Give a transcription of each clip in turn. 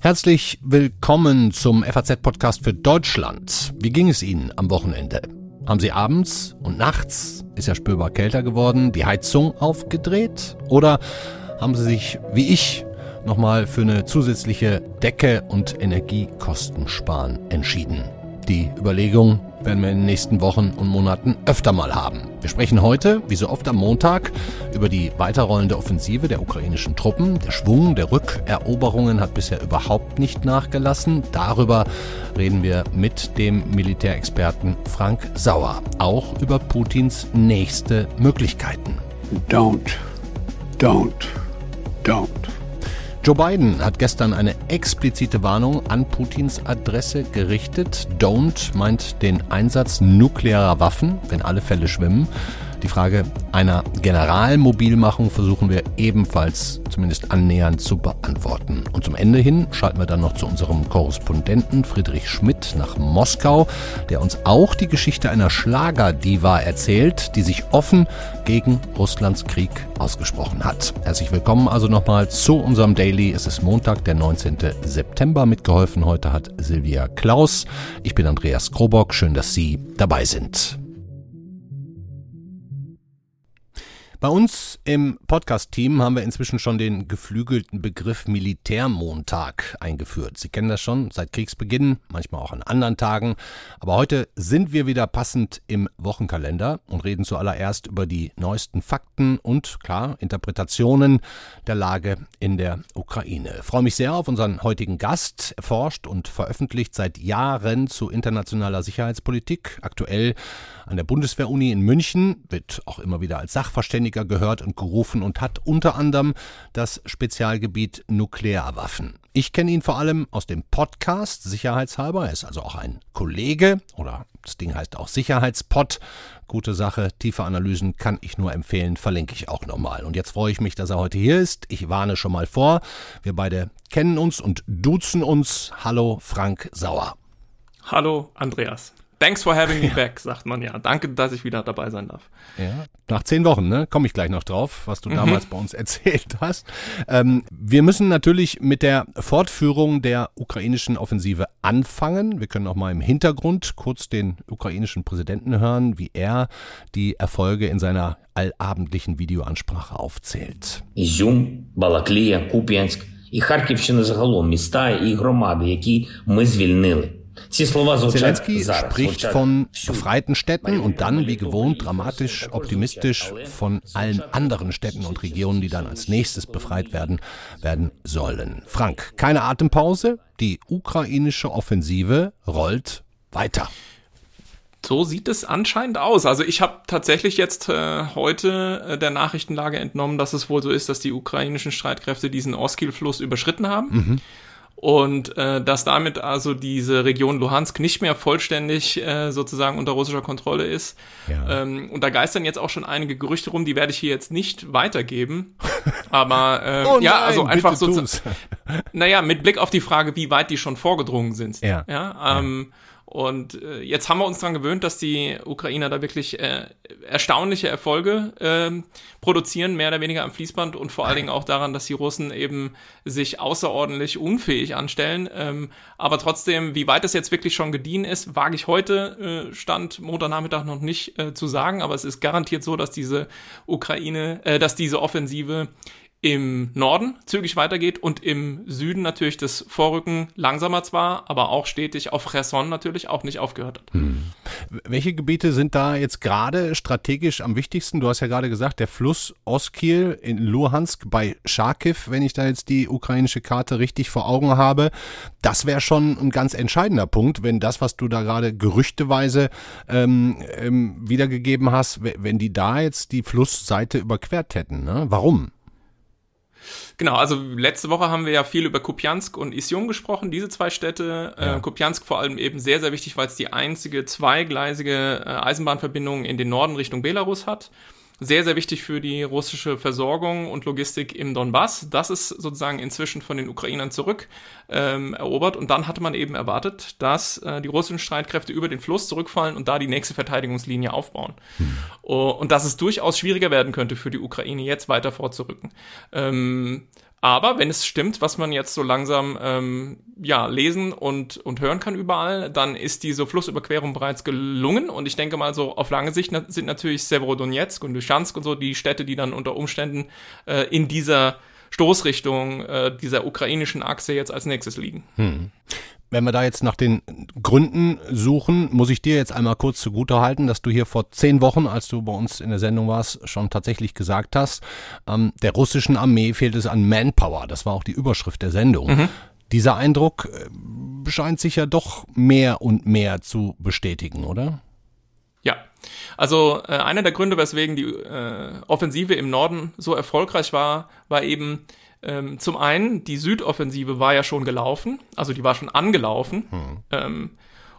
Herzlich willkommen zum FAZ-Podcast für Deutschland. Wie ging es Ihnen am Wochenende? Haben Sie abends und nachts, ist ja spürbar kälter geworden, die Heizung aufgedreht? Oder haben Sie sich, wie ich, nochmal für eine zusätzliche Decke und Energiekosten sparen entschieden? Die Überlegung werden wir in den nächsten Wochen und Monaten öfter mal haben. Wir sprechen heute, wie so oft am Montag, über die weiterrollende Offensive der ukrainischen Truppen. Der Schwung der Rückeroberungen hat bisher überhaupt nicht nachgelassen. Darüber reden wir mit dem Militärexperten Frank Sauer. Auch über Putins nächste Möglichkeiten. Don't, don't, don't. Joe Biden hat gestern eine explizite Warnung an Putins Adresse gerichtet. Don't meint den Einsatz nuklearer Waffen, wenn alle Fälle schwimmen. Die Frage einer Generalmobilmachung versuchen wir ebenfalls zumindest annähernd zu beantworten. Und zum Ende hin schalten wir dann noch zu unserem Korrespondenten Friedrich Schmidt nach Moskau, der uns auch die Geschichte einer Schlagerdiva erzählt, die sich offen gegen Russlands Krieg ausgesprochen hat. Herzlich willkommen also nochmal zu unserem Daily. Es ist Montag, der 19. September. Mitgeholfen heute hat Silvia Klaus. Ich bin Andreas Krobock. Schön, dass Sie dabei sind. Bei uns im Podcast-Team haben wir inzwischen schon den geflügelten Begriff Militärmontag eingeführt. Sie kennen das schon seit Kriegsbeginn, manchmal auch an anderen Tagen. Aber heute sind wir wieder passend im Wochenkalender und reden zuallererst über die neuesten Fakten und, klar, Interpretationen der Lage in der Ukraine. Ich freue mich sehr auf unseren heutigen Gast. Er forscht und veröffentlicht seit Jahren zu internationaler Sicherheitspolitik. Aktuell an der Bundeswehr-Uni in München, wird auch immer wieder als Sachverständiger gehört und gerufen und hat unter anderem das Spezialgebiet Nuklearwaffen. Ich kenne ihn vor allem aus dem Podcast Sicherheitshalber. Er ist also auch ein Kollege oder das Ding heißt auch Sicherheitspod. Gute Sache, tiefe Analysen kann ich nur empfehlen, verlinke ich auch nochmal. Und jetzt freue ich mich, dass er heute hier ist. Ich warne schon mal vor. Wir beide kennen uns und duzen uns. Hallo Frank Sauer. Hallo Andreas. Thanks for having me back, sagt man ja. Danke, dass ich wieder dabei sein darf. Ja, nach zehn Wochen, ne? Komme ich gleich noch drauf, was du mhm. damals bei uns erzählt hast. Ähm, wir müssen natürlich mit der Fortführung der ukrainischen Offensive anfangen. Wir können auch mal im Hintergrund kurz den ukrainischen Präsidenten hören, wie er die Erfolge in seiner allabendlichen Videoansprache aufzählt. Ізюм, Балаклія, Куп'янськ і Харківщина загалом міста і громади, які ми звільнили. Zelensky spricht von befreiten Städten und dann, wie gewohnt, dramatisch optimistisch von allen anderen Städten und Regionen, die dann als nächstes befreit werden, werden sollen. Frank, keine Atempause. Die ukrainische Offensive rollt weiter. So sieht es anscheinend aus. Also ich habe tatsächlich jetzt äh, heute äh, der Nachrichtenlage entnommen, dass es wohl so ist, dass die ukrainischen Streitkräfte diesen Oskil-Fluss überschritten haben. Mhm und äh, dass damit also diese Region Luhansk nicht mehr vollständig äh, sozusagen unter russischer Kontrolle ist. Ja. Ähm, und da geistern jetzt auch schon einige Gerüchte rum, die werde ich hier jetzt nicht weitergeben. Aber äh, oh ja, also einfach so. Naja, mit Blick auf die Frage, wie weit die schon vorgedrungen sind. Ja. ja, ähm, ja. Und äh, jetzt haben wir uns daran gewöhnt, dass die Ukrainer da wirklich äh, erstaunliche Erfolge äh, produzieren, mehr oder weniger am Fließband und vor allen Dingen auch daran, dass die Russen eben sich außerordentlich unfähig anstellen. Ähm, aber trotzdem, wie weit das jetzt wirklich schon gediehen ist, wage ich heute, äh, Stand Montagnachmittag noch nicht äh, zu sagen. Aber es ist garantiert so, dass diese Ukraine, äh, dass diese Offensive im Norden zügig weitergeht und im Süden natürlich das Vorrücken langsamer zwar, aber auch stetig auf Cherson natürlich auch nicht aufgehört hat. Hm. Welche Gebiete sind da jetzt gerade strategisch am wichtigsten? Du hast ja gerade gesagt, der Fluss Oskil in Luhansk bei Charkiw, wenn ich da jetzt die ukrainische Karte richtig vor Augen habe. Das wäre schon ein ganz entscheidender Punkt, wenn das, was du da gerade gerüchteweise ähm, ähm, wiedergegeben hast, wenn die da jetzt die Flussseite überquert hätten. Ne? Warum? Genau, also letzte Woche haben wir ja viel über Kupiansk und Ision gesprochen, diese zwei Städte. Ja. Äh, Kupiansk vor allem eben sehr, sehr wichtig, weil es die einzige zweigleisige äh, Eisenbahnverbindung in den Norden Richtung Belarus hat. Sehr, sehr wichtig für die russische Versorgung und Logistik im Donbass. Das ist sozusagen inzwischen von den Ukrainern zurück ähm, erobert. Und dann hatte man eben erwartet, dass äh, die russischen Streitkräfte über den Fluss zurückfallen und da die nächste Verteidigungslinie aufbauen. Uh, und dass es durchaus schwieriger werden könnte für die Ukraine, jetzt weiter vorzurücken. Ähm, aber wenn es stimmt, was man jetzt so langsam ähm, ja lesen und und hören kann überall, dann ist diese Flussüberquerung bereits gelungen und ich denke mal so auf lange Sicht sind natürlich Severodonetsk und Lyschansk und so die Städte, die dann unter Umständen äh, in dieser Stoßrichtung äh, dieser ukrainischen Achse jetzt als nächstes liegen. Hm. Wenn wir da jetzt nach den Gründen suchen, muss ich dir jetzt einmal kurz zugutehalten, dass du hier vor zehn Wochen, als du bei uns in der Sendung warst, schon tatsächlich gesagt hast, ähm, der russischen Armee fehlt es an Manpower. Das war auch die Überschrift der Sendung. Mhm. Dieser Eindruck äh, scheint sich ja doch mehr und mehr zu bestätigen, oder? Ja, also äh, einer der Gründe, weswegen die äh, Offensive im Norden so erfolgreich war, war eben ähm, zum einen, die Südoffensive war ja schon gelaufen, also die war schon angelaufen. Hm. Ähm,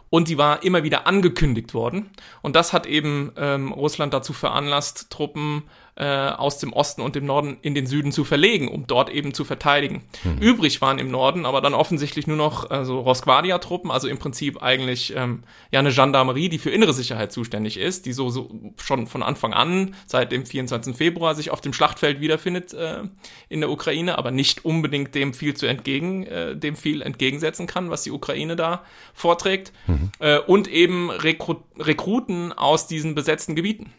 und die war immer wieder angekündigt worden. Und das hat eben ähm, Russland dazu veranlasst, Truppen äh, aus dem Osten und dem Norden in den Süden zu verlegen, um dort eben zu verteidigen. Mhm. Übrig waren im Norden aber dann offensichtlich nur noch also Rosquadia-Truppen, also im Prinzip eigentlich ähm, ja eine Gendarmerie, die für innere Sicherheit zuständig ist, die so, so schon von Anfang an seit dem 24. Februar sich auf dem Schlachtfeld wiederfindet äh, in der Ukraine, aber nicht unbedingt dem viel zu entgegen, äh, dem viel entgegensetzen kann, was die Ukraine da vorträgt. Mhm. Äh, und eben Rekru Rekruten aus diesen besetzten Gebieten.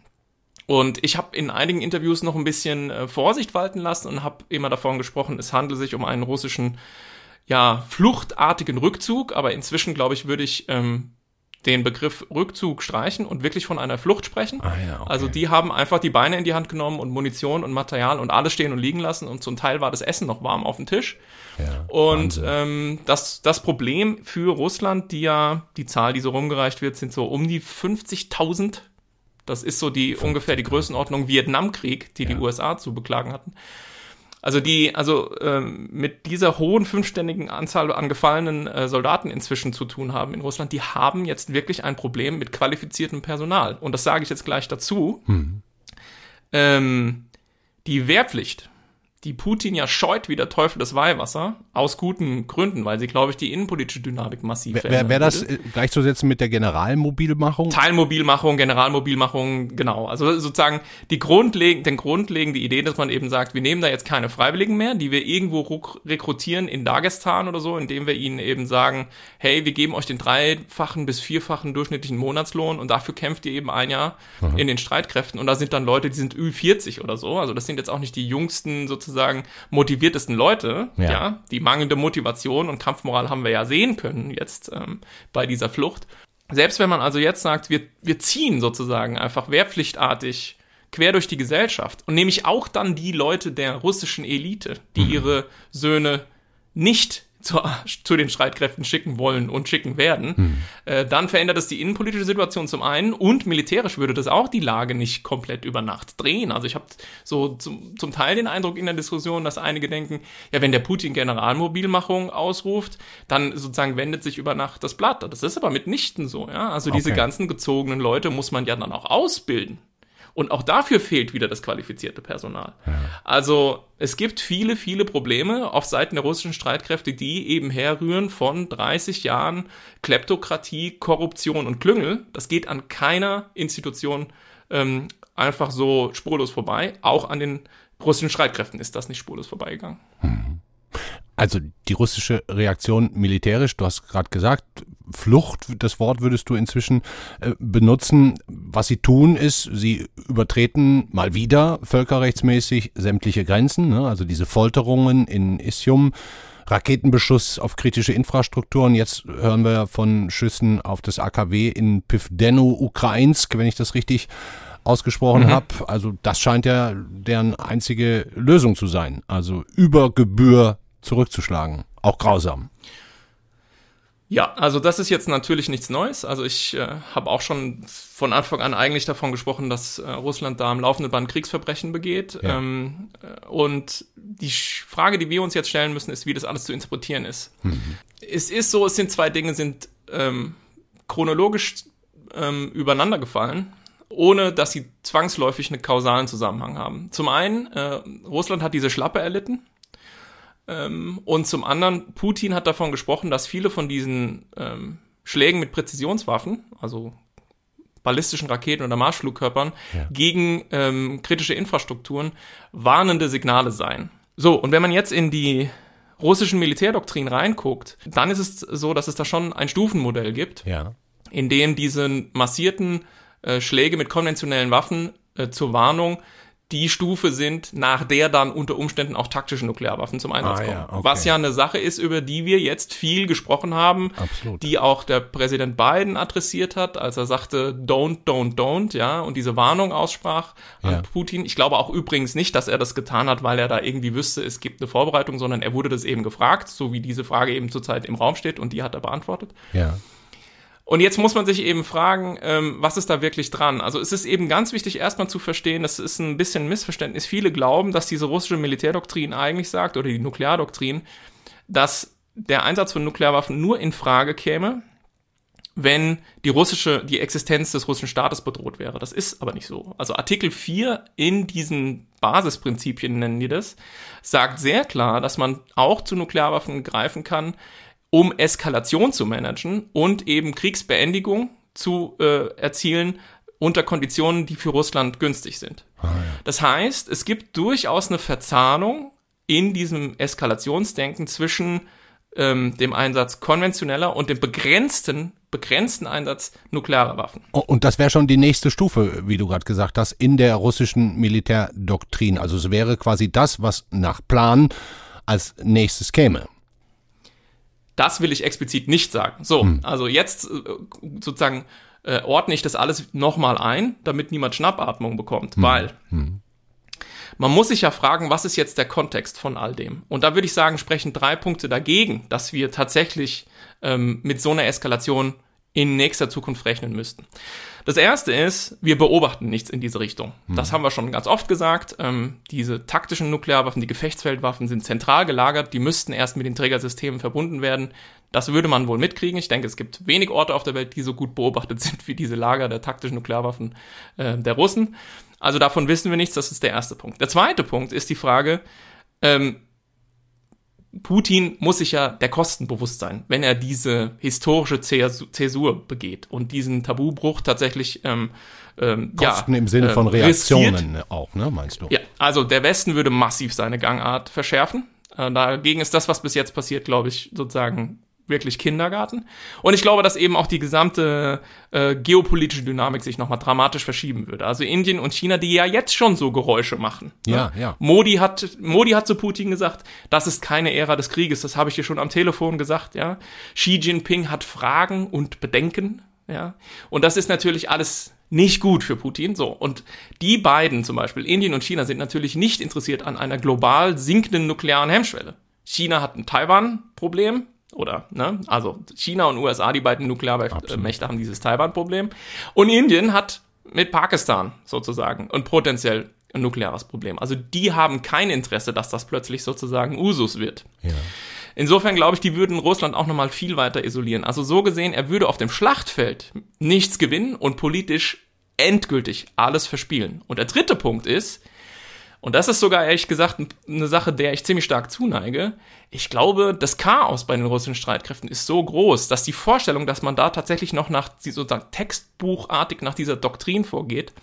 Und ich habe in einigen Interviews noch ein bisschen äh, Vorsicht walten lassen und habe immer davon gesprochen, es handelt sich um einen russischen, ja, fluchtartigen Rückzug. Aber inzwischen, glaube ich, würde ich ähm, den Begriff Rückzug streichen und wirklich von einer Flucht sprechen. Ah, ja, okay. Also die haben einfach die Beine in die Hand genommen und Munition und Material und alles stehen und liegen lassen und zum Teil war das Essen noch warm auf dem Tisch. Ja, und ähm, das, das Problem für Russland, die ja, die Zahl, die so rumgereicht wird, sind so um die 50.000 das ist so die ungefähr die Größenordnung Vietnamkrieg, die ja. die USA zu beklagen hatten. Also die, also ähm, mit dieser hohen fünfständigen Anzahl an gefallenen äh, Soldaten inzwischen zu tun haben in Russland, die haben jetzt wirklich ein Problem mit qualifiziertem Personal. Und das sage ich jetzt gleich dazu. Hm. Ähm, die Wehrpflicht die Putin ja scheut wie der Teufel das Weihwasser, aus guten Gründen, weil sie, glaube ich, die innenpolitische Dynamik massiv Wäre wär, wär das äh, gleichzusetzen mit der Generalmobilmachung? Teilmobilmachung, Generalmobilmachung, genau. Also sozusagen die grundlegende, den grundlegende Idee, dass man eben sagt, wir nehmen da jetzt keine Freiwilligen mehr, die wir irgendwo rekrutieren in Dagestan oder so, indem wir ihnen eben sagen, hey, wir geben euch den dreifachen bis vierfachen durchschnittlichen Monatslohn und dafür kämpft ihr eben ein Jahr Aha. in den Streitkräften. Und da sind dann Leute, die sind Ü40 oder so. Also das sind jetzt auch nicht die jüngsten sozusagen sozusagen motiviertesten Leute, ja. ja. die mangelnde Motivation und Kampfmoral haben wir ja sehen können jetzt ähm, bei dieser Flucht. Selbst wenn man also jetzt sagt, wir, wir ziehen sozusagen einfach wehrpflichtartig quer durch die Gesellschaft und nämlich auch dann die Leute der russischen Elite, die mhm. ihre Söhne nicht zu, zu den Streitkräften schicken wollen und schicken werden, hm. äh, dann verändert es die innenpolitische Situation zum einen und militärisch würde das auch die Lage nicht komplett über Nacht drehen. Also ich habe so zum, zum Teil den Eindruck in der Diskussion, dass einige denken, ja, wenn der Putin Generalmobilmachung ausruft, dann sozusagen wendet sich über Nacht das Blatt. Das ist aber mitnichten so, ja. Also okay. diese ganzen gezogenen Leute muss man ja dann auch ausbilden. Und auch dafür fehlt wieder das qualifizierte Personal. Ja. Also es gibt viele, viele Probleme auf Seiten der russischen Streitkräfte, die eben herrühren von 30 Jahren Kleptokratie, Korruption und Klüngel. Das geht an keiner Institution ähm, einfach so spurlos vorbei. Auch an den russischen Streitkräften ist das nicht spurlos vorbeigegangen. Hm. Also die russische Reaktion militärisch, du hast gerade gesagt, Flucht, das Wort würdest du inzwischen äh, benutzen. Was sie tun ist, sie übertreten mal wieder völkerrechtsmäßig sämtliche Grenzen, ne? also diese Folterungen in Isium, Raketenbeschuss auf kritische Infrastrukturen. Jetzt hören wir von Schüssen auf das AKW in Pivdeno, Ukrainsk, wenn ich das richtig ausgesprochen mhm. habe. Also das scheint ja deren einzige Lösung zu sein. Also über Gebühr zurückzuschlagen. Auch grausam. Ja, also das ist jetzt natürlich nichts Neues. Also ich äh, habe auch schon von Anfang an eigentlich davon gesprochen, dass äh, Russland da am laufenden Band Kriegsverbrechen begeht. Ja. Ähm, äh, und die Frage, die wir uns jetzt stellen müssen, ist, wie das alles zu interpretieren ist. Mhm. Es ist so, es sind zwei Dinge, sind ähm, chronologisch ähm, übereinander gefallen. ohne dass sie zwangsläufig einen kausalen Zusammenhang haben. Zum einen, äh, Russland hat diese Schlappe erlitten. Ähm, und zum anderen, Putin hat davon gesprochen, dass viele von diesen ähm, Schlägen mit Präzisionswaffen, also ballistischen Raketen oder Marschflugkörpern, ja. gegen ähm, kritische Infrastrukturen warnende Signale seien. So, und wenn man jetzt in die russischen Militärdoktrin reinguckt, dann ist es so, dass es da schon ein Stufenmodell gibt, ja. in dem diese massierten äh, Schläge mit konventionellen Waffen äh, zur Warnung die Stufe sind, nach der dann unter Umständen auch taktische Nuklearwaffen zum Einsatz ah, kommen. Ja, okay. Was ja eine Sache ist, über die wir jetzt viel gesprochen haben, Absolut. die auch der Präsident Biden adressiert hat, als er sagte, don't, don't, don't, ja, und diese Warnung aussprach an ja. Putin. Ich glaube auch übrigens nicht, dass er das getan hat, weil er da irgendwie wüsste, es gibt eine Vorbereitung, sondern er wurde das eben gefragt, so wie diese Frage eben zurzeit im Raum steht und die hat er beantwortet. Ja. Und jetzt muss man sich eben fragen, ähm, was ist da wirklich dran? Also es ist eben ganz wichtig, erstmal zu verstehen, das ist ein bisschen ein Missverständnis. Viele glauben, dass diese russische Militärdoktrin eigentlich sagt, oder die Nukleardoktrin, dass der Einsatz von Nuklearwaffen nur in Frage käme, wenn die russische, die Existenz des russischen Staates bedroht wäre. Das ist aber nicht so. Also Artikel 4 in diesen Basisprinzipien nennen die das, sagt sehr klar, dass man auch zu Nuklearwaffen greifen kann, um Eskalation zu managen und eben Kriegsbeendigung zu äh, erzielen unter Konditionen, die für Russland günstig sind. Ah, ja. Das heißt, es gibt durchaus eine Verzahnung in diesem Eskalationsdenken zwischen ähm, dem Einsatz konventioneller und dem begrenzten, begrenzten Einsatz nuklearer Waffen. Oh, und das wäre schon die nächste Stufe, wie du gerade gesagt hast, in der russischen Militärdoktrin. Also es wäre quasi das, was nach Plan als nächstes käme. Das will ich explizit nicht sagen. So, hm. also jetzt äh, sozusagen äh, ordne ich das alles nochmal ein, damit niemand Schnappatmung bekommt, hm. weil hm. man muss sich ja fragen, was ist jetzt der Kontext von all dem? Und da würde ich sagen, sprechen drei Punkte dagegen, dass wir tatsächlich ähm, mit so einer Eskalation in nächster Zukunft rechnen müssten. Das erste ist, wir beobachten nichts in diese Richtung. Das hm. haben wir schon ganz oft gesagt. Ähm, diese taktischen Nuklearwaffen, die Gefechtsfeldwaffen sind zentral gelagert. Die müssten erst mit den Trägersystemen verbunden werden. Das würde man wohl mitkriegen. Ich denke, es gibt wenig Orte auf der Welt, die so gut beobachtet sind wie diese Lager der taktischen Nuklearwaffen äh, der Russen. Also davon wissen wir nichts. Das ist der erste Punkt. Der zweite Punkt ist die Frage, ähm, Putin muss sich ja der Kosten bewusst sein, wenn er diese historische Zäsur begeht und diesen Tabubruch tatsächlich ähm, ähm, Kosten ja, im Sinne von äh, Reaktionen riskiert. auch, ne, meinst du? Ja, also der Westen würde massiv seine Gangart verschärfen. Äh, dagegen ist das, was bis jetzt passiert, glaube ich, sozusagen wirklich Kindergarten. Und ich glaube, dass eben auch die gesamte äh, geopolitische Dynamik sich nochmal dramatisch verschieben würde. Also Indien und China, die ja jetzt schon so Geräusche machen. Ja, ne? ja. Modi hat, Modi hat zu Putin gesagt, das ist keine Ära des Krieges, das habe ich dir schon am Telefon gesagt, ja. Xi Jinping hat Fragen und Bedenken, ja. Und das ist natürlich alles nicht gut für Putin. So. Und die beiden zum Beispiel, Indien und China, sind natürlich nicht interessiert an einer global sinkenden nuklearen Hemmschwelle. China hat ein Taiwan-Problem, oder, ne? Also China und USA, die beiden Nuklearmächte, haben dieses Taiwan-Problem. Und Indien hat mit Pakistan sozusagen und potenziell ein nukleares Problem. Also die haben kein Interesse, dass das plötzlich sozusagen Usus wird. Ja. Insofern glaube ich, die würden Russland auch nochmal viel weiter isolieren. Also so gesehen, er würde auf dem Schlachtfeld nichts gewinnen und politisch endgültig alles verspielen. Und der dritte Punkt ist, und das ist sogar ehrlich gesagt eine Sache, der ich ziemlich stark zuneige. Ich glaube, das Chaos bei den russischen Streitkräften ist so groß, dass die Vorstellung, dass man da tatsächlich noch nach sozusagen textbuchartig nach dieser Doktrin vorgeht,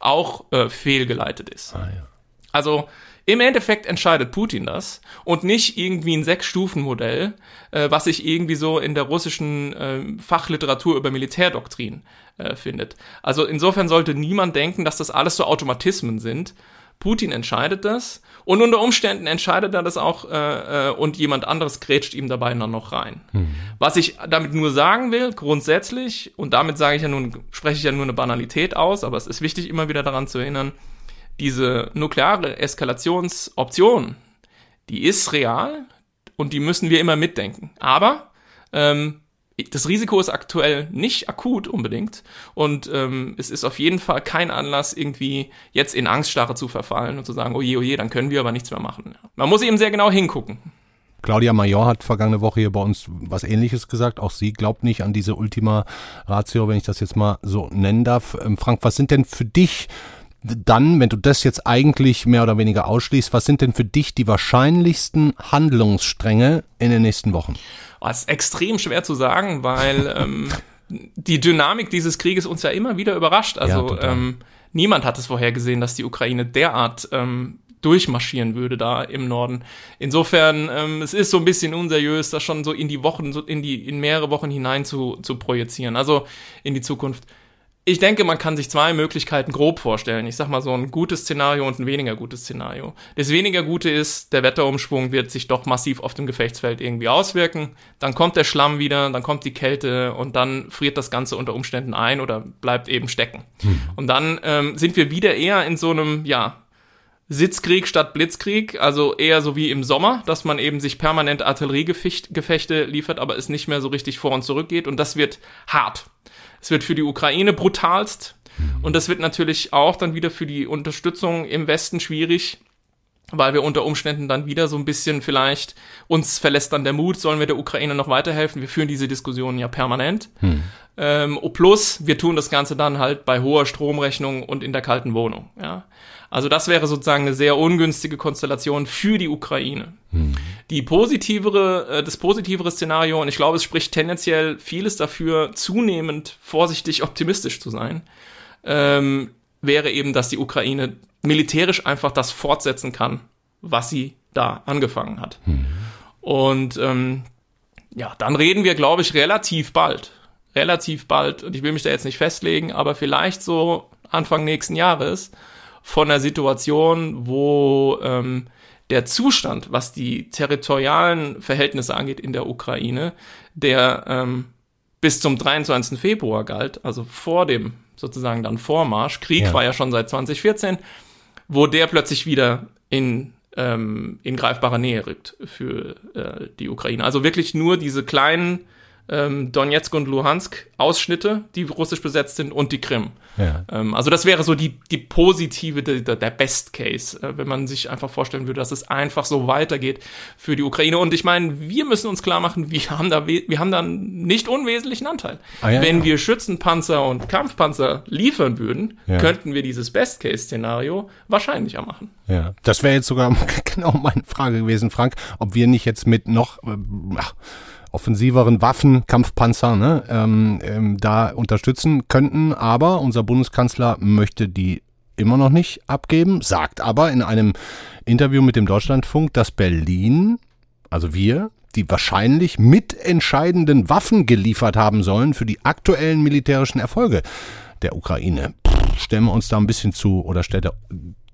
auch äh, fehlgeleitet ist. Ah, ja. Also im Endeffekt entscheidet Putin das und nicht irgendwie ein Sechs-Stufen-Modell, äh, was sich irgendwie so in der russischen äh, Fachliteratur über Militärdoktrin äh, findet. Also insofern sollte niemand denken, dass das alles so Automatismen sind, Putin entscheidet das und unter Umständen entscheidet er das auch äh, äh, und jemand anderes grätscht ihm dabei dann noch rein. Mhm. Was ich damit nur sagen will, grundsätzlich, und damit sage ich ja nun, spreche ich ja nur eine Banalität aus, aber es ist wichtig, immer wieder daran zu erinnern, diese nukleare Eskalationsoption, die ist real und die müssen wir immer mitdenken. Aber ähm, das Risiko ist aktuell nicht akut unbedingt und ähm, es ist auf jeden Fall kein Anlass, irgendwie jetzt in Angststarre zu verfallen und zu sagen, oh je, oh je, dann können wir aber nichts mehr machen. Man muss eben sehr genau hingucken. Claudia Major hat vergangene Woche hier bei uns was Ähnliches gesagt. Auch sie glaubt nicht an diese Ultima Ratio, wenn ich das jetzt mal so nennen darf. Ähm, Frank, was sind denn für dich dann, wenn du das jetzt eigentlich mehr oder weniger ausschließt, was sind denn für dich die wahrscheinlichsten Handlungsstränge in den nächsten Wochen? Das ist extrem schwer zu sagen, weil ähm, die Dynamik dieses Krieges uns ja immer wieder überrascht. Also ja, ähm, niemand hat es vorhergesehen, dass die Ukraine derart ähm, durchmarschieren würde da im Norden. Insofern, ähm, es ist so ein bisschen unseriös, das schon so in die Wochen, so in die, in mehrere Wochen hinein zu, zu projizieren, also in die Zukunft. Ich denke, man kann sich zwei Möglichkeiten grob vorstellen. Ich sag mal so ein gutes Szenario und ein weniger gutes Szenario. Das weniger gute ist, der Wetterumschwung wird sich doch massiv auf dem Gefechtsfeld irgendwie auswirken. Dann kommt der Schlamm wieder, dann kommt die Kälte und dann friert das Ganze unter Umständen ein oder bleibt eben stecken. Hm. Und dann ähm, sind wir wieder eher in so einem, ja, Sitzkrieg statt Blitzkrieg, also eher so wie im Sommer, dass man eben sich permanent Artilleriegefechte liefert, aber es nicht mehr so richtig vor und zurück geht und das wird hart. Es wird für die Ukraine brutalst. Und das wird natürlich auch dann wieder für die Unterstützung im Westen schwierig, weil wir unter Umständen dann wieder so ein bisschen vielleicht uns verlässt dann der Mut, sollen wir der Ukraine noch weiterhelfen? Wir führen diese Diskussionen ja permanent. Hm. Ähm, plus, wir tun das Ganze dann halt bei hoher Stromrechnung und in der kalten Wohnung. Ja. Also das wäre sozusagen eine sehr ungünstige Konstellation für die Ukraine. Hm. Die positivere, äh, das positivere Szenario, und ich glaube, es spricht tendenziell vieles dafür, zunehmend vorsichtig optimistisch zu sein, ähm, wäre eben, dass die Ukraine militärisch einfach das fortsetzen kann, was sie da angefangen hat. Hm. Und ähm, ja, dann reden wir, glaube ich, relativ bald. Relativ bald, und ich will mich da jetzt nicht festlegen, aber vielleicht so Anfang nächsten Jahres von einer Situation, wo ähm, der Zustand, was die territorialen Verhältnisse angeht in der Ukraine, der ähm, bis zum 23. Februar galt, also vor dem sozusagen dann Vormarsch, Krieg ja. war ja schon seit 2014, wo der plötzlich wieder in, ähm, in greifbarer Nähe rückt für äh, die Ukraine. Also wirklich nur diese kleinen ähm, Donetsk und Luhansk Ausschnitte, die russisch besetzt sind, und die Krim. Ja. Ähm, also das wäre so die, die positive, der, der Best Case, äh, wenn man sich einfach vorstellen würde, dass es einfach so weitergeht für die Ukraine. Und ich meine, wir müssen uns klar machen, wir haben da, wir haben da einen nicht unwesentlichen Anteil. Ah, ja, wenn ja. wir Schützenpanzer und Kampfpanzer liefern würden, könnten wir dieses Best Case Szenario wahrscheinlicher machen. Ja, das wäre jetzt sogar genau meine Frage gewesen, Frank, ob wir nicht jetzt mit noch, äh, offensiveren Waffen, Kampfpanzer, ne, ähm, ähm, da unterstützen könnten. Aber unser Bundeskanzler möchte die immer noch nicht abgeben, sagt aber in einem Interview mit dem Deutschlandfunk, dass Berlin, also wir, die wahrscheinlich mitentscheidenden Waffen geliefert haben sollen für die aktuellen militärischen Erfolge der Ukraine. Pff, stellen wir uns da ein bisschen zu oder stellt er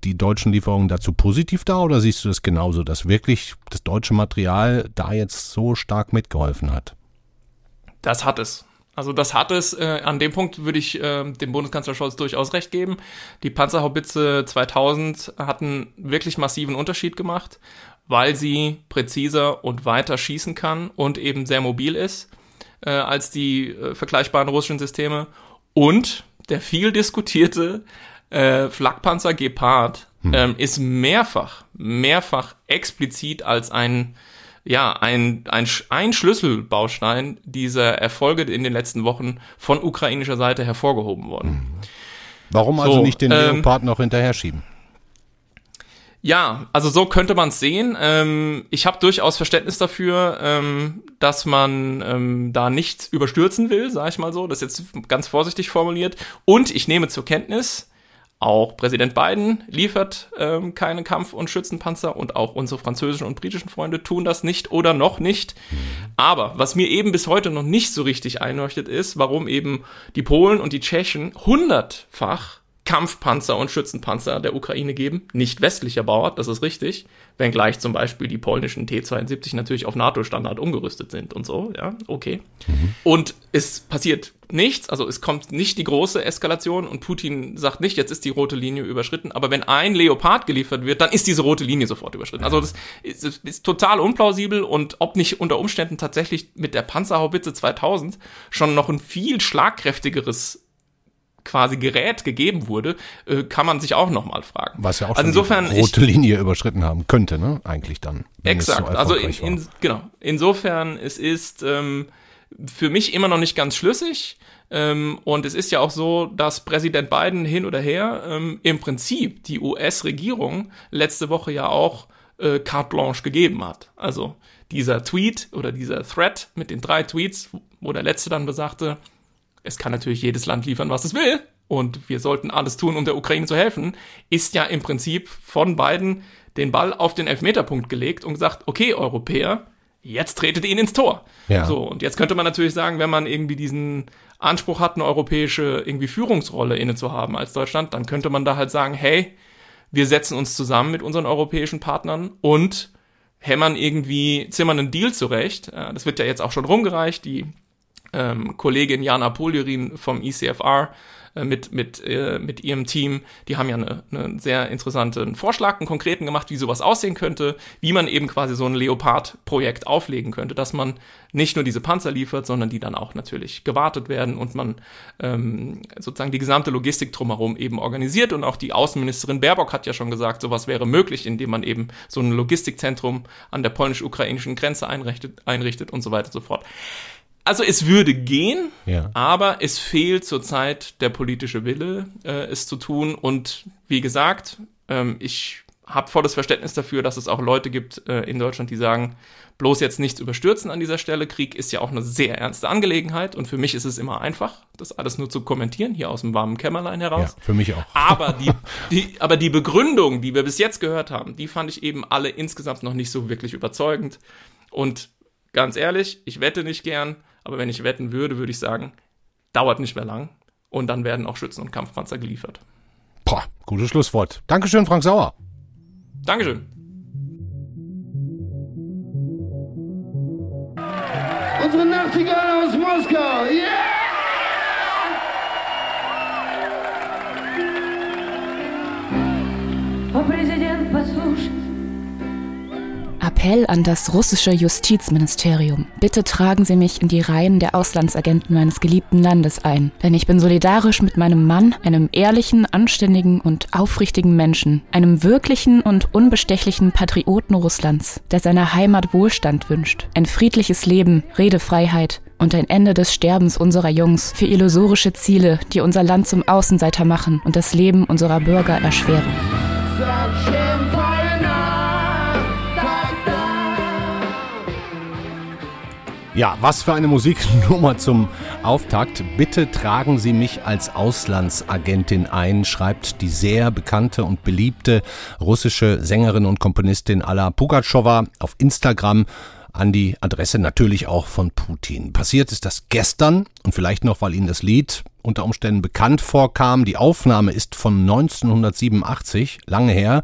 die deutschen Lieferungen dazu positiv dar oder siehst du das genauso, dass wirklich das deutsche Material da jetzt so stark mitgeholfen hat? Das hat es. Also das hat es. Äh, an dem Punkt würde ich äh, dem Bundeskanzler Scholz durchaus recht geben. Die Panzerhaubitze 2000 hatten wirklich massiven Unterschied gemacht, weil sie präziser und weiter schießen kann und eben sehr mobil ist äh, als die äh, vergleichbaren russischen Systeme. Und der viel diskutierte äh, Flakpanzer Gepard hm. ähm, ist mehrfach, mehrfach explizit als ein ja, ein, ein, ein Schlüsselbaustein dieser Erfolge in den letzten Wochen von ukrainischer Seite hervorgehoben worden. Hm. Warum also so, nicht den ähm, Leopard noch hinterher schieben? Ja, also so könnte man es sehen. Ähm, ich habe durchaus Verständnis dafür, ähm, dass man ähm, da nichts überstürzen will, sage ich mal so. Das ist jetzt ganz vorsichtig formuliert. Und ich nehme zur Kenntnis, auch Präsident Biden liefert ähm, keine Kampf- und Schützenpanzer und auch unsere französischen und britischen Freunde tun das nicht oder noch nicht. Aber was mir eben bis heute noch nicht so richtig einleuchtet ist, warum eben die Polen und die Tschechen hundertfach Kampfpanzer und Schützenpanzer der Ukraine geben, nicht westlicher Bauart, das ist richtig, wenngleich zum Beispiel die polnischen T-72 natürlich auf NATO-Standard umgerüstet sind und so, ja, okay. Und es passiert nichts, also es kommt nicht die große Eskalation und Putin sagt nicht, jetzt ist die rote Linie überschritten, aber wenn ein Leopard geliefert wird, dann ist diese rote Linie sofort überschritten. Also das ist, das ist total unplausibel und ob nicht unter Umständen tatsächlich mit der Panzerhaubitze 2000 schon noch ein viel schlagkräftigeres quasi Gerät gegeben wurde, äh, kann man sich auch nochmal fragen. Was ja auch also insofern die rote Linie überschritten haben könnte, ne? Eigentlich dann. Exakt. So also in, in, genau. Insofern es ist ähm, für mich immer noch nicht ganz schlüssig. Ähm, und es ist ja auch so, dass Präsident Biden hin oder her ähm, im Prinzip die US-Regierung letzte Woche ja auch äh, carte blanche gegeben hat. Also dieser Tweet oder dieser Thread mit den drei Tweets, wo der letzte dann besagte, es kann natürlich jedes Land liefern, was es will, und wir sollten alles tun, um der Ukraine zu helfen, ist ja im Prinzip von beiden den Ball auf den Elfmeterpunkt gelegt und gesagt, okay, Europäer, jetzt tretet ihn ins Tor. Ja. So, und jetzt könnte man natürlich sagen, wenn man irgendwie diesen Anspruch hat, eine europäische irgendwie Führungsrolle inne zu haben als Deutschland, dann könnte man da halt sagen, hey, wir setzen uns zusammen mit unseren europäischen Partnern und hämmern irgendwie, zimmern einen Deal zurecht. Das wird ja jetzt auch schon rumgereicht. Die ähm, Kollegin Jana Poljerin vom ECFR äh, mit, mit, äh, mit ihrem Team, die haben ja eine, einen sehr interessanten Vorschlag, einen konkreten gemacht, wie sowas aussehen könnte, wie man eben quasi so ein Leopard-Projekt auflegen könnte, dass man nicht nur diese Panzer liefert, sondern die dann auch natürlich gewartet werden und man ähm, sozusagen die gesamte Logistik drumherum eben organisiert. Und auch die Außenministerin Baerbock hat ja schon gesagt, sowas wäre möglich, indem man eben so ein Logistikzentrum an der polnisch-ukrainischen Grenze einrichtet, einrichtet und so weiter und so fort. Also es würde gehen, ja. aber es fehlt zurzeit der politische Wille, äh, es zu tun. Und wie gesagt, ähm, ich habe volles Verständnis dafür, dass es auch Leute gibt äh, in Deutschland, die sagen, bloß jetzt nichts überstürzen an dieser Stelle. Krieg ist ja auch eine sehr ernste Angelegenheit und für mich ist es immer einfach, das alles nur zu kommentieren, hier aus dem warmen Kämmerlein heraus. Ja, für mich auch. Aber die, die, aber die Begründung, die wir bis jetzt gehört haben, die fand ich eben alle insgesamt noch nicht so wirklich überzeugend. Und ganz ehrlich, ich wette nicht gern, aber wenn ich wetten würde, würde ich sagen, dauert nicht mehr lang. Und dann werden auch Schützen und Kampfpanzer geliefert. Boah, gutes Schlusswort. Dankeschön, Frank Sauer. Dankeschön. Unsere Nachtigall aus Moskau. Yeah! Appell an das russische Justizministerium. Bitte tragen Sie mich in die Reihen der Auslandsagenten meines geliebten Landes ein. Denn ich bin solidarisch mit meinem Mann, einem ehrlichen, anständigen und aufrichtigen Menschen, einem wirklichen und unbestechlichen Patrioten Russlands, der seiner Heimat Wohlstand wünscht, ein friedliches Leben, Redefreiheit und ein Ende des Sterbens unserer Jungs für illusorische Ziele, die unser Land zum Außenseiter machen und das Leben unserer Bürger erschweren. Ja, was für eine Musiknummer zum Auftakt. Bitte tragen Sie mich als Auslandsagentin ein, schreibt die sehr bekannte und beliebte russische Sängerin und Komponistin Alla Pugatschowa auf Instagram an die Adresse natürlich auch von Putin. Passiert ist das gestern und vielleicht noch, weil Ihnen das Lied unter Umständen bekannt vorkam. Die Aufnahme ist von 1987, lange her.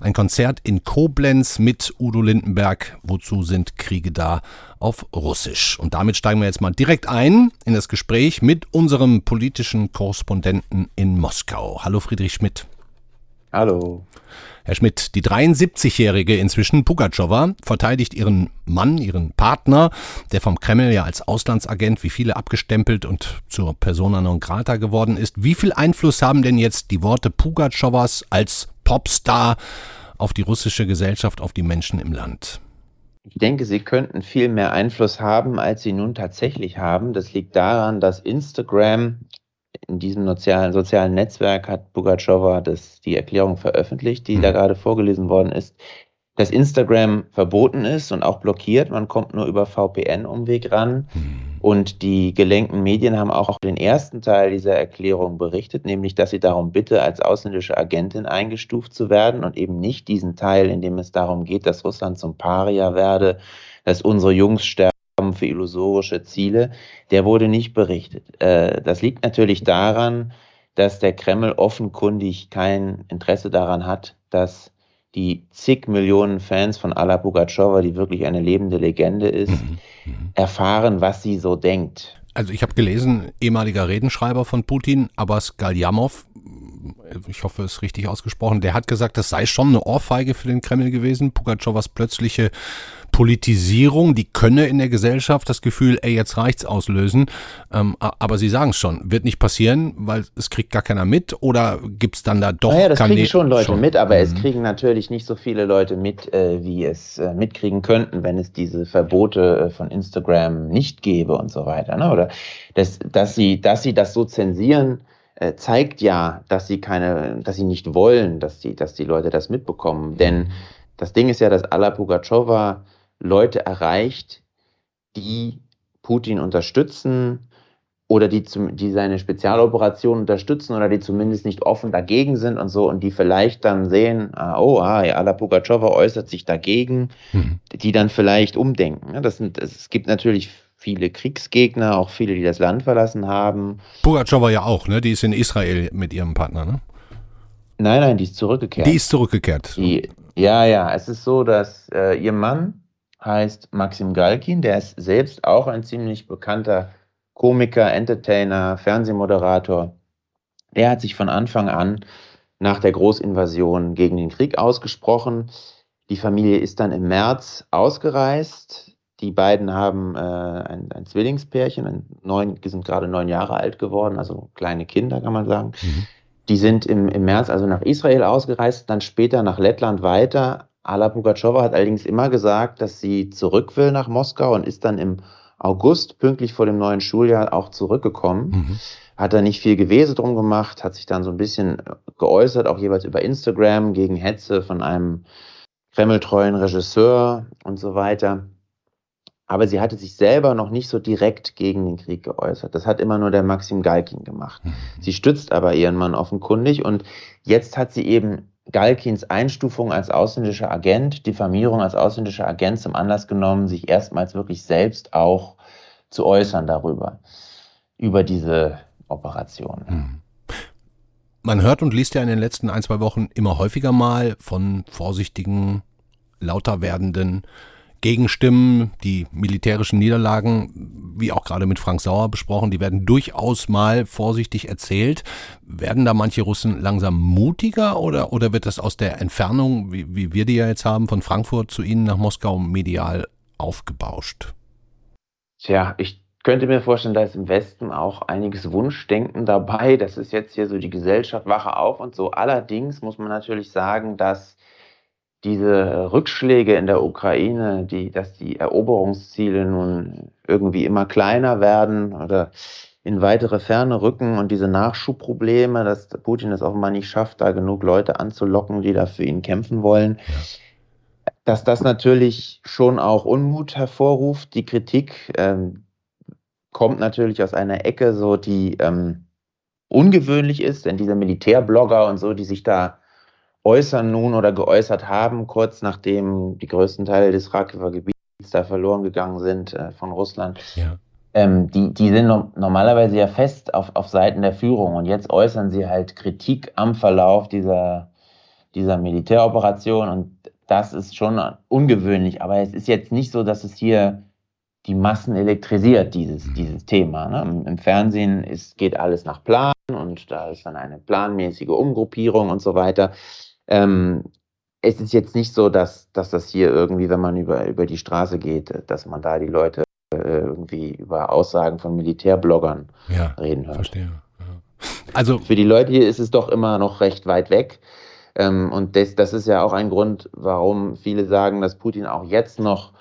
Ein Konzert in Koblenz mit Udo Lindenberg. Wozu sind Kriege da auf Russisch? Und damit steigen wir jetzt mal direkt ein in das Gespräch mit unserem politischen Korrespondenten in Moskau. Hallo Friedrich Schmidt. Hallo. Herr Schmidt, die 73-jährige inzwischen Pugatschowa verteidigt ihren Mann, ihren Partner, der vom Kreml ja als Auslandsagent wie viele abgestempelt und zur Persona non grata geworden ist. Wie viel Einfluss haben denn jetzt die Worte Pugatschowas als Popstar auf die russische Gesellschaft, auf die Menschen im Land? Ich denke, sie könnten viel mehr Einfluss haben, als sie nun tatsächlich haben. Das liegt daran, dass Instagram in diesem sozialen, sozialen Netzwerk hat Pugatschowa das, die Erklärung veröffentlicht, die mhm. da gerade vorgelesen worden ist, dass Instagram verboten ist und auch blockiert. Man kommt nur über VPN-Umweg ran. Mhm. Und die gelenkten Medien haben auch den ersten Teil dieser Erklärung berichtet, nämlich, dass sie darum bitte, als ausländische Agentin eingestuft zu werden und eben nicht diesen Teil, in dem es darum geht, dass Russland zum Paria werde, dass unsere Jungs sterben für illusorische Ziele, der wurde nicht berichtet. Äh, das liegt natürlich daran, dass der Kreml offenkundig kein Interesse daran hat, dass die zig Millionen Fans von Alla Pugatschowa, die wirklich eine lebende Legende ist, mhm. mhm. erfahren, was sie so denkt. Also ich habe gelesen, ehemaliger Redenschreiber von Putin, Abbas Galyamov, ich hoffe, es ist richtig ausgesprochen, der hat gesagt, das sei schon eine Ohrfeige für den Kreml gewesen, Pugatschowas plötzliche Politisierung, die könne in der Gesellschaft das Gefühl, ey, jetzt reicht's auslösen. Ähm, aber Sie sagen es schon, wird nicht passieren, weil es kriegt gar keiner mit oder gibt's dann da doch Naja, das Kanä- kriegen schon Leute schon? mit, aber es Mhm. kriegen natürlich nicht so viele Leute mit, äh, wie es äh, mitkriegen könnten, wenn es diese Verbote äh, von Instagram nicht gäbe und so weiter. Ne? Oder das, dass, sie, dass sie das so zensieren, zeigt ja, dass sie keine, dass sie nicht wollen, dass die, dass die Leute das mitbekommen. Denn das Ding ist ja, dass Alla Pugachowa Leute erreicht, die Putin unterstützen oder die, zum, die seine Spezialoperation unterstützen oder die zumindest nicht offen dagegen sind und so und die vielleicht dann sehen, ah, oh, ah, ja, Alla Pugachowa äußert sich dagegen, Mhm. die dann vielleicht umdenken. Das sind, es gibt natürlich viele Kriegsgegner, auch viele, die das Land verlassen haben. Pugatschowa ja auch, ne? Die ist in Israel mit ihrem Partner, ne? Nein, nein, die ist zurückgekehrt. Die ist zurückgekehrt. Die, ja, ja, es ist so, dass äh, ihr Mann heißt Maxim Galkin, der ist selbst auch ein ziemlich bekannter Komiker, Entertainer, Fernsehmoderator. Der hat sich von Anfang an nach der Großinvasion gegen den Krieg ausgesprochen. Die Familie ist dann im März ausgereist. Die beiden haben äh, ein, ein Zwillingspärchen, ein neun, die sind gerade neun Jahre alt geworden, also kleine Kinder, kann man sagen. Mhm. Die sind im, im März also nach Israel ausgereist, dann später nach Lettland weiter. Ala Pugachowa hat allerdings immer gesagt, dass sie zurück will nach Moskau und ist dann im August, pünktlich vor dem neuen Schuljahr, auch zurückgekommen. Mhm. Hat da nicht viel Gewese drum gemacht, hat sich dann so ein bisschen geäußert, auch jeweils über Instagram gegen Hetze von einem kremltreuen Regisseur und so weiter. Aber sie hatte sich selber noch nicht so direkt gegen den Krieg geäußert. Das hat immer nur der Maxim Galkin gemacht. Sie stützt aber ihren Mann offenkundig und jetzt hat sie eben Galkins Einstufung als ausländischer Agent, Diffamierung als ausländischer Agent zum Anlass genommen, sich erstmals wirklich selbst auch zu äußern darüber, über diese Operation. Mhm. Man hört und liest ja in den letzten ein, zwei Wochen immer häufiger mal von vorsichtigen, lauter werdenden Gegenstimmen, die militärischen Niederlagen, wie auch gerade mit Frank Sauer besprochen, die werden durchaus mal vorsichtig erzählt. Werden da manche Russen langsam mutiger oder, oder wird das aus der Entfernung, wie, wie wir die ja jetzt haben, von Frankfurt zu Ihnen nach Moskau medial aufgebauscht? Tja, ich könnte mir vorstellen, da ist im Westen auch einiges Wunschdenken dabei. Das ist jetzt hier so die Gesellschaft wache auf und so. Allerdings muss man natürlich sagen, dass diese Rückschläge in der Ukraine, die, dass die Eroberungsziele nun irgendwie immer kleiner werden oder in weitere Ferne rücken und diese Nachschubprobleme, dass Putin es offenbar nicht schafft, da genug Leute anzulocken, die da für ihn kämpfen wollen, dass das natürlich schon auch Unmut hervorruft. Die Kritik ähm, kommt natürlich aus einer Ecke, so die ähm, ungewöhnlich ist, denn diese Militärblogger und so, die sich da äußern nun oder geäußert haben, kurz nachdem die größten Teile des Rakiver Gebiets da verloren gegangen sind äh, von Russland. Ja. Ähm, die, die sind no normalerweise ja fest auf, auf Seiten der Führung und jetzt äußern sie halt Kritik am Verlauf dieser, dieser Militäroperation und das ist schon ungewöhnlich, aber es ist jetzt nicht so, dass es hier die Massen elektrisiert, dieses, dieses Thema. Ne? Im, Im Fernsehen ist, geht alles nach Plan und da ist dann eine planmäßige Umgruppierung und so weiter. Ähm, es ist jetzt nicht so, dass, dass das hier irgendwie, wenn man über, über die Straße geht, dass man da die Leute äh, irgendwie über Aussagen von Militärbloggern Ja, reden hört. verstehe. Ja. Also, Für die Leute hier ist es doch immer noch recht weit weg. Ähm, und das, das ist ja auch ein Grund, warum viele sagen, dass Putin auch jetzt noch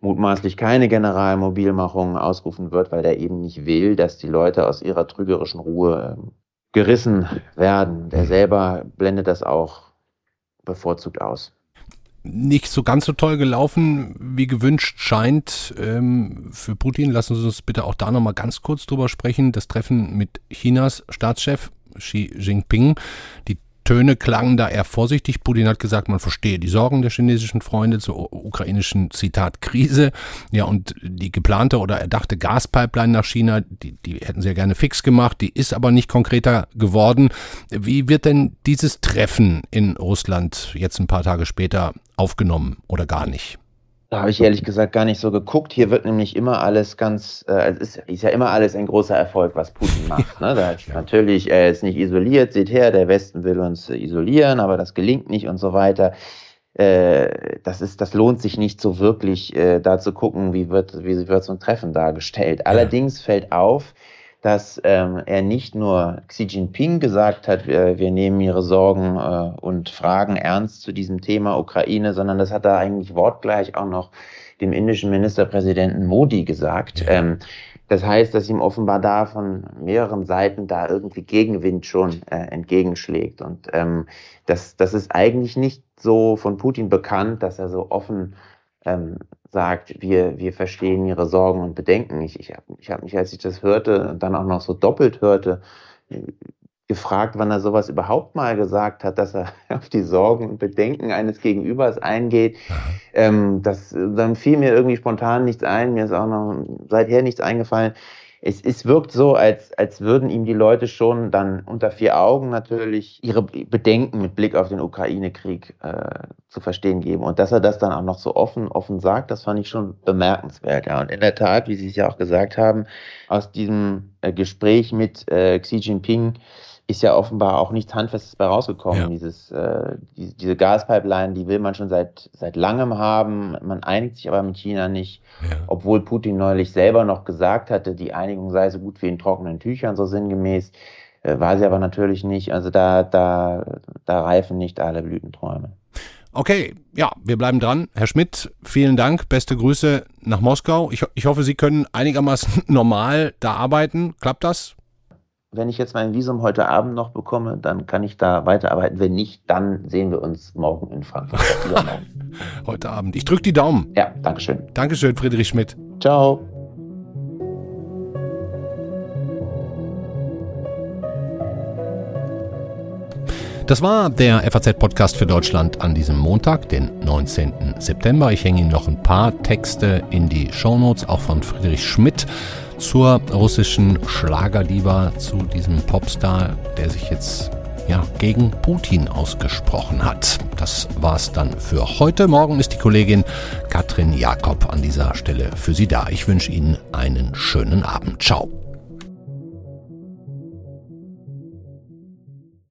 mutmaßlich keine Generalmobilmachung ausrufen wird, weil er eben nicht will, dass die Leute aus ihrer trügerischen Ruhe ähm, gerissen werden. Der selber blendet das auch bevorzugt aus. nicht so ganz so toll gelaufen, wie gewünscht scheint ähm, für Putin. Lassen Sie uns bitte auch da nochmal ganz kurz drüber sprechen. Das Treffen mit Chinas Staatschef Xi Jinping. Die Töne klangen da eher vorsichtig. Putin hat gesagt, man verstehe die Sorgen der chinesischen Freunde zur ukrainischen Zitat Krise. Ja, und die geplante oder erdachte Gaspipeline nach China, die, die hätten sie ja gerne fix gemacht, die ist aber nicht konkreter geworden. Wie wird denn dieses Treffen in Russland jetzt ein paar Tage später aufgenommen oder gar nicht? Da habe ich ehrlich gesagt gar nicht so geguckt. Hier wird nämlich immer alles ganz, äh, es ist, ist ja immer alles ein großer Erfolg, was Putin macht. Ne? Da ist natürlich, er ist nicht isoliert, seht her, der Westen will uns äh, isolieren, aber das gelingt nicht und so weiter. äh, das ist, das lohnt sich nicht so wirklich, äh, da zu gucken, wie wird, wie wird so ein Treffen dargestellt. Allerdings fällt auf, dass ähm, er nicht nur Xi Jinping gesagt hat, wir, wir nehmen ihre Sorgen äh, und Fragen ernst zu diesem Thema Ukraine, sondern das hat er eigentlich wortgleich auch noch dem indischen Ministerpräsidenten Modi gesagt. Ähm, das heißt, dass ihm offenbar da von mehreren Seiten da irgendwie Gegenwind schon äh, entgegenschlägt. Und ähm, das, das ist eigentlich nicht so von Putin bekannt, dass er so offen ähm, sagt, wir, wir verstehen ihre Sorgen und Bedenken. Ich, ich habe ich hab mich, als ich das hörte dann auch noch so doppelt hörte, gefragt, wann er sowas überhaupt mal gesagt hat, dass er auf die Sorgen und Bedenken eines Gegenübers eingeht. Ähm, das, dann fiel mir irgendwie spontan nichts ein, mir ist auch noch seither nichts eingefallen es, es wirkt so, als, als würden ihm die Leute schon dann unter vier Augen natürlich ihre Bedenken mit Blick auf den Ukraine-Krieg äh, zu verstehen geben. Und dass er das dann auch noch so offen, offen sagt, das fand ich schon bemerkenswert. Ja. Und in der Tat, wie Sie es ja auch gesagt haben, aus diesem äh, Gespräch mit äh, Xi Jinping ist ja offenbar auch nichts Handfestes bei rausgekommen. Ja. Dieses, äh, die, diese Gaspipeline, die will man schon seit, seit langem haben. Man einigt sich aber mit China nicht, ja. obwohl Putin neulich selber noch gesagt hatte, die Einigung sei so gut wie in trockenen Tüchern, so sinngemäß. Äh, war sie aber natürlich nicht. Also da, da, da reifen nicht alle Blütenträume. Okay, ja, wir bleiben dran. Herr Schmidt, vielen Dank. Beste Grüße nach Moskau. Ich, ich hoffe, Sie können einigermaßen normal da arbeiten. Klappt das? Wenn ich jetzt mein Visum heute Abend noch bekomme, dann kann ich da weiterarbeiten. Wenn nicht, dann sehen wir uns morgen in Frankfurt. heute Abend. Ich drücke die Daumen. Ja, Dankeschön. Dankeschön, Friedrich Schmidt. Ciao. Das war der FAZ-Podcast für Deutschland an diesem Montag, den 19. September. Ich hänge Ihnen noch ein paar Texte in die Shownotes, auch von Friedrich Schmidt zur russischen Schlagerdiva, zu diesem Popstar, der sich jetzt ja, gegen Putin ausgesprochen hat. Das war's dann für heute. Morgen ist die Kollegin Katrin Jakob an dieser Stelle für Sie da. Ich wünsche Ihnen einen schönen Abend. Ciao.